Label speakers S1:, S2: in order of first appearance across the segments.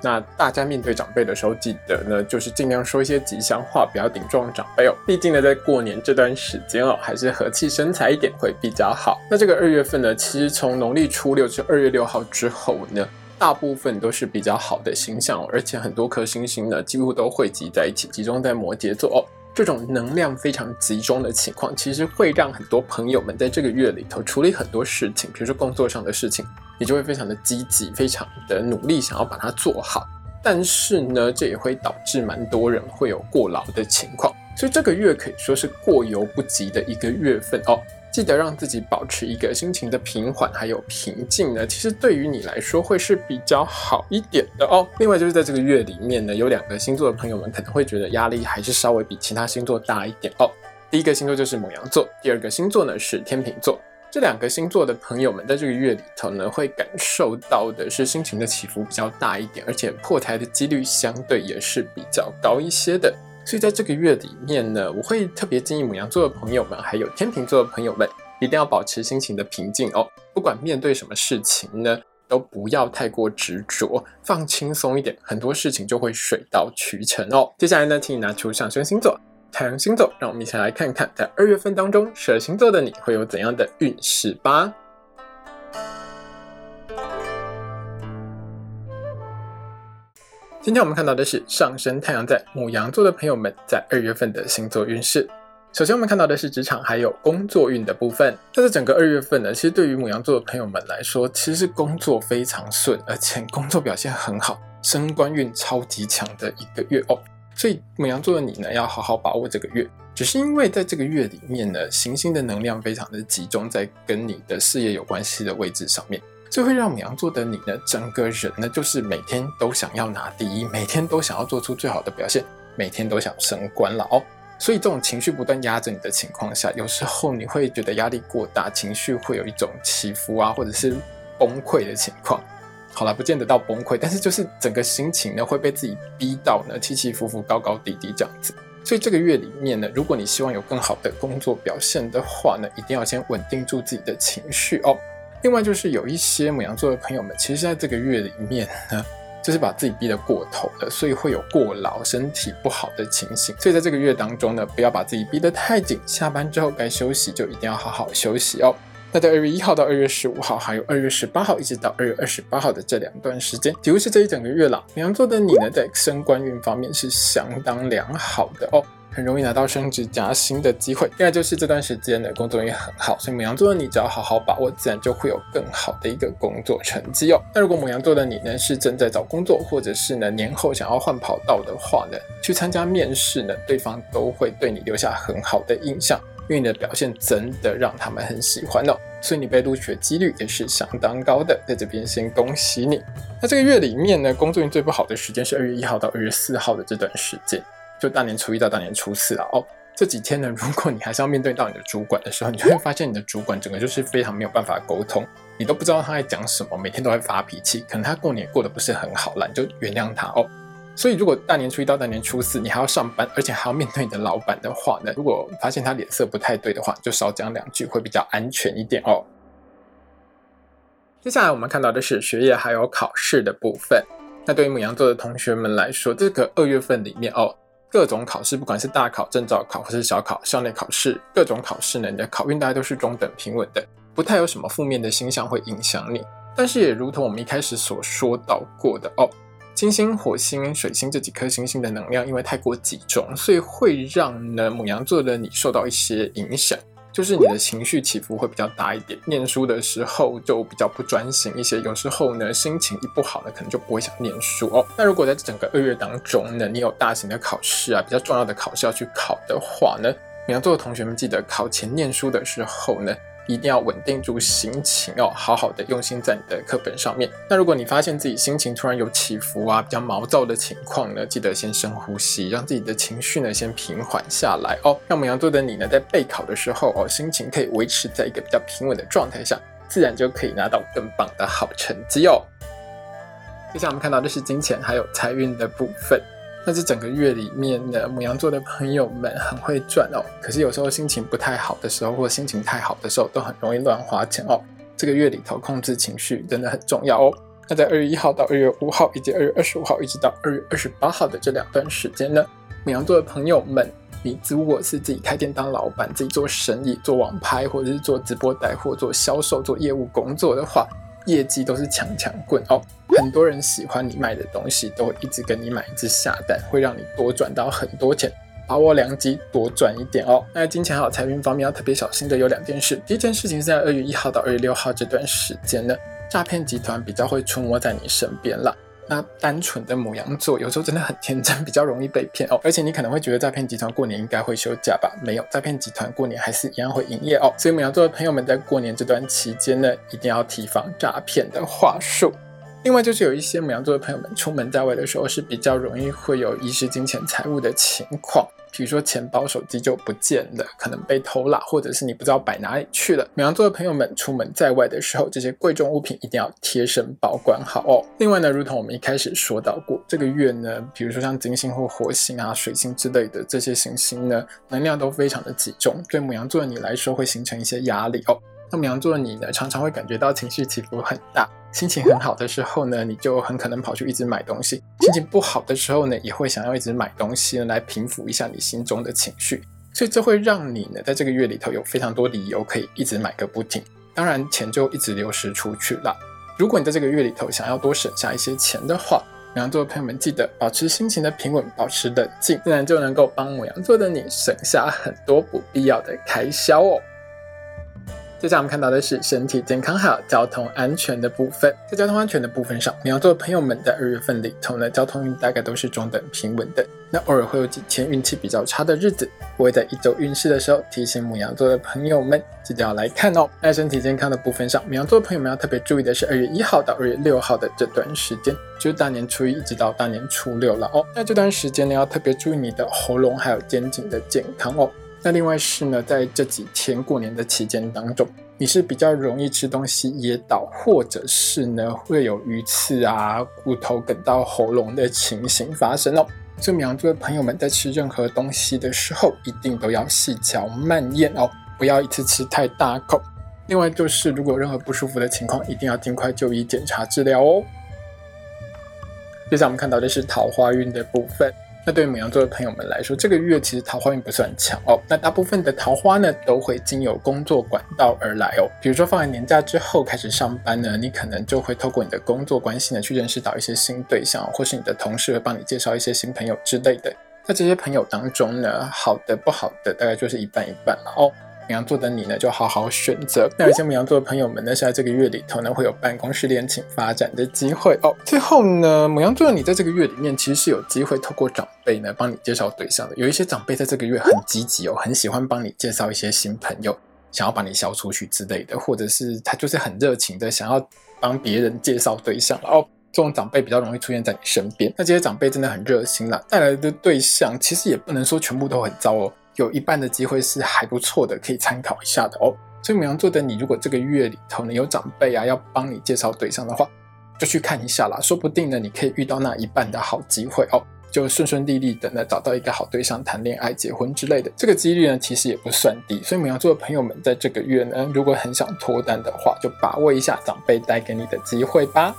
S1: 那大家面对长辈的时候，记得呢，就是尽量说一些吉祥话，不要顶撞长辈哦。毕竟呢，在过年这段时间哦，还是和气生财一点会比较好。那这个二月份呢，其实从农历初六至二月六号之后呢。大部分都是比较好的星象，而且很多颗星星呢，几乎都汇集在一起，集中在摩羯座哦。这种能量非常集中的情况，其实会让很多朋友们在这个月里头处理很多事情，比如说工作上的事情，你就会非常的积极，非常的努力，想要把它做好。但是呢，这也会导致蛮多人会有过劳的情况，所以这个月可以说是过犹不及的一个月份哦。记得让自己保持一个心情的平缓还有平静呢，其实对于你来说会是比较好一点的哦。另外就是在这个月里面呢，有两个星座的朋友们可能会觉得压力还是稍微比其他星座大一点哦。第一个星座就是母羊座，第二个星座呢是天秤座。这两个星座的朋友们在这个月里头呢，会感受到的是心情的起伏比较大一点，而且破台的几率相对也是比较高一些的。所以在这个月里面呢，我会特别建议母羊座的朋友们，还有天秤座的朋友们，一定要保持心情的平静哦。不管面对什么事情呢，都不要太过执着，放轻松一点，很多事情就会水到渠成哦。接下来呢，请你拿出上升星座、太阳星座，让我们一起来看看，在二月份当中，蛇星座的你会有怎样的运势吧。今天我们看到的是上升太阳在母羊座的朋友们在二月份的星座运势。首先，我们看到的是职场还有工作运的部分。在这整个二月份呢，其实对于母羊座的朋友们来说，其实是工作非常顺，而且工作表现很好，升官运超级强的一个月哦。所以母羊座的你呢，要好好把握这个月。只是因为在这个月里面呢，行星的能量非常的集中在跟你的事业有关系的位置上面。这会让母羊座的你呢，整个人呢，就是每天都想要拿第一，每天都想要做出最好的表现，每天都想升官了哦。所以这种情绪不断压着你的情况下，有时候你会觉得压力过大，情绪会有一种起伏啊，或者是崩溃的情况。好了，不见得到崩溃，但是就是整个心情呢会被自己逼到呢起起伏伏、高高低低这样子。所以这个月里面呢，如果你希望有更好的工作表现的话呢，一定要先稳定住自己的情绪哦。另外就是有一些母羊座的朋友们，其实在这个月里面呢，就是把自己逼得过头了，所以会有过劳、身体不好的情形。所以在这个月当中呢，不要把自己逼得太紧，下班之后该休息就一定要好好休息哦。那在二月一号到二月十五号，还有二月十八号一直到二月二十八号的这两段时间，几乎是这一整个月了。母羊座的你呢，在升官运方面是相当良好的哦。很容易拿到升职加薪的机会，另外就是这段时间的工作也很好，所以母羊座的你只要好好把握，自然就会有更好的一个工作成绩哦。那如果母羊座的你呢是正在找工作，或者是呢年后想要换跑道的话呢，去参加面试呢，对方都会对你留下很好的印象，因为你的表现真的让他们很喜欢哦，所以你被录取的几率也是相当高的。在这边先恭喜你。那这个月里面呢，工作运最不好的时间是二月一号到二月四号的这段时间。就大年初一到大年初四啊，哦，这几天呢，如果你还是要面对到你的主管的时候，你就会发现你的主管整个就是非常没有办法沟通，你都不知道他在讲什么，每天都在发脾气，可能他过年过得不是很好了，你就原谅他哦。所以如果大年初一到大年初四你还要上班，而且还要面对你的老板的话呢，如果发现他脸色不太对的话，就少讲两句会比较安全一点哦。接下来我们看到的是学业还有考试的部分，那对于母羊座的同学们来说，这个二月份里面哦。各种考试，不管是大考、证照考或是小考、校内考试，各种考试呢，你的考运大概都是中等平稳的，不太有什么负面的星象会影响你。但是也如同我们一开始所说到过的哦，金星、火星、水星这几颗星星的能量因为太过集中，所以会让呢母羊座的你受到一些影响。就是你的情绪起伏会比较大一点，念书的时候就比较不专心一些，有时候呢心情一不好呢，可能就不会想念书哦。那如果在整个二月当中呢，你有大型的考试啊，比较重要的考试要去考的话呢，你要做的同学们记得考前念书的时候呢。一定要稳定住心情哦，好好的用心在你的课本上面。那如果你发现自己心情突然有起伏啊，比较毛躁的情况呢，记得先深呼吸，让自己的情绪呢先平缓下来哦。那我们羊座的你呢，在备考的时候哦，心情可以维持在一个比较平稳的状态下，自然就可以拿到更棒的好成绩哦。接下来我们看到的是金钱还有财运的部分。那这整个月里面呢，母羊座的朋友们很会赚哦，可是有时候心情不太好的时候，或心情太好的时候，都很容易乱花钱哦。这个月里头控制情绪真的很重要哦。那在二月一号到二月五号，以及二月二十五号一直到二月二十八号的这两段时间呢，母羊座的朋友们，你如果是自己开店当老板，自己做生意、做网拍，或者是做直播带货、做销售、做业务工作的话，业绩都是强强棍哦。很多人喜欢你卖的东西，都会一直跟你买，一直下单，会让你多赚到很多钱。把握良机，多赚一点哦。那金钱好财运方面要特别小心的有两件事。第一件事情是在二月一号到二月六号这段时间呢，诈骗集团比较会出没在你身边了。那单纯的母羊座有时候真的很天真，比较容易被骗哦。而且你可能会觉得诈骗集团过年应该会休假吧？没有，诈骗集团过年还是一样会营业哦。所以母羊座的朋友们在过年这段期间呢，一定要提防诈骗的话术。另外就是有一些母羊座的朋友们出门在外的时候是比较容易会有遗失金钱财物的情况，比如说钱包、手机就不见了，可能被偷啦，或者是你不知道摆哪里去了。母羊座的朋友们出门在外的时候，这些贵重物品一定要贴身保管好哦。另外呢，如同我们一开始说到过，这个月呢，比如说像金星或火星啊、水星之类的这些行星呢，能量都非常的集中，对母羊座的你来说会形成一些压力哦。那么羊座的你呢，常常会感觉到情绪起伏很大。心情很好的时候呢，你就很可能跑去一直买东西；心情不好的时候呢，也会想要一直买东西来平复一下你心中的情绪。所以这会让你呢，在这个月里头有非常多理由可以一直买个不停。当然，钱就一直流失出去了。如果你在这个月里头想要多省下一些钱的话，母羊座的朋友们记得保持心情的平稳，保持冷静，自然就能够帮母羊座的你省下很多不必要的开销哦。接下来我们看到的是身体健康还有交通安全的部分。在交通安全的部分上，母羊座朋友们在二月份里头呢，交通运大概都是中等平稳的。那偶尔会有几天运气比较差的日子，我会在一周运势的时候提醒母羊座的朋友们，记得要来看哦。在身体健康的部分上，母羊座朋友们要特别注意的是二月一号到二月六号的这段时间，就是大年初一一直到大年初六了哦。那这段时间呢，要特别注意你的喉咙还有肩颈的健康哦。那另外是呢，在这几天过年的期间当中，你是比较容易吃东西噎到，或者是呢会有鱼刺啊、骨头梗到喉咙的情形发生哦。所以，母羊座的朋友们在吃任何东西的时候，一定都要细嚼慢咽哦，不要一次吃太大口。另外，就是如果有任何不舒服的情况，一定要尽快就医检查治疗哦。接下来我们看到的是桃花运的部分。那对于母羊座的朋友们来说，这个月其实桃花运不算强哦。那大部分的桃花呢，都会经由工作管道而来哦。比如说放完年假之后开始上班呢，你可能就会透过你的工作关系呢，去认识到一些新对象，或是你的同事会帮你介绍一些新朋友之类的。在这些朋友当中呢，好的不好的，大概就是一半一半了哦。母羊座的你呢，就好好选择。那有些母羊座的朋友们呢，是在这个月里头呢，会有办公室恋情发展的机会哦。最后呢，母羊座的你在这个月里面，其实是有机会透过长辈呢，帮你介绍对象的。有一些长辈在这个月很积极哦，很喜欢帮你介绍一些新朋友，想要把你销出去之类的，或者是他就是很热情的想要帮别人介绍对象哦。这种长辈比较容易出现在你身边。那这些长辈真的很热心啦，带来的对象其实也不能说全部都很糟哦。有一半的机会是还不错的，可以参考一下的哦。所以母羊座的你，如果这个月里头呢有长辈啊要帮你介绍对象的话，就去看一下啦，说不定呢你可以遇到那一半的好机会哦，就顺顺利利的呢找到一个好对象谈恋爱、结婚之类的。这个几率呢其实也不算低。所以母羊座的朋友们在这个月呢，如果很想脱单的话，就把握一下长辈带给你的机会吧。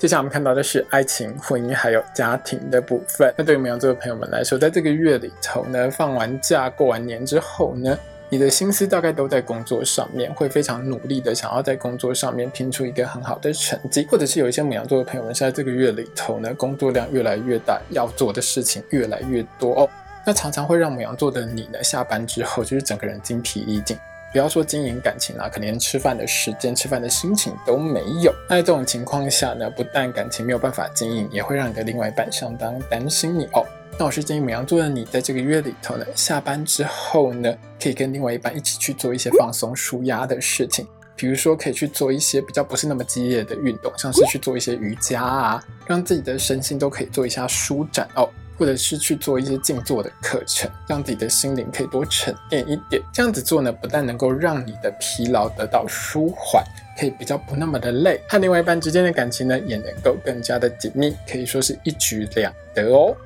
S1: 接下来我们看到的是爱情、婚姻还有家庭的部分。那对于母羊座的朋友们来说，在这个月里头呢，放完假、过完年之后呢，你的心思大概都在工作上面，会非常努力的想要在工作上面拼出一个很好的成绩，或者是有一些母羊座的朋友们，在这个月里头呢，工作量越来越大，要做的事情越来越多哦，那常常会让母羊座的你呢，下班之后就是整个人精疲力尽。不要说经营感情啦，可能连吃饭的时间、吃饭的心情都没有。那在这种情况下呢，不但感情没有办法经营，也会让你的另外一半相当担心你哦。那我是建议母羊座的你，在这个月里头呢，下班之后呢，可以跟另外一半一起去做一些放松、舒压的事情，比如说可以去做一些比较不是那么激烈的运动，像是去做一些瑜伽啊，让自己的身心都可以做一下舒展哦。或者是去做一些静坐的课程，让自己的心灵可以多沉淀一点。这样子做呢，不但能够让你的疲劳得到舒缓，可以比较不那么的累，和另外一半之间的感情呢，也能够更加的紧密，可以说是一举两得哦。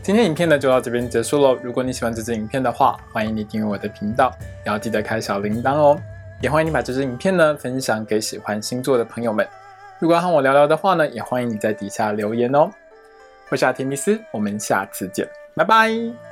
S1: 今天影片呢就到这边结束喽。如果你喜欢这支影片的话，欢迎你订阅我的频道，也要记得开小铃铛哦。也欢迎你把这支影片呢分享给喜欢星座的朋友们。如果要和我聊聊的话呢，也欢迎你在底下留言哦。我是阿提米斯，我们下次见，拜拜。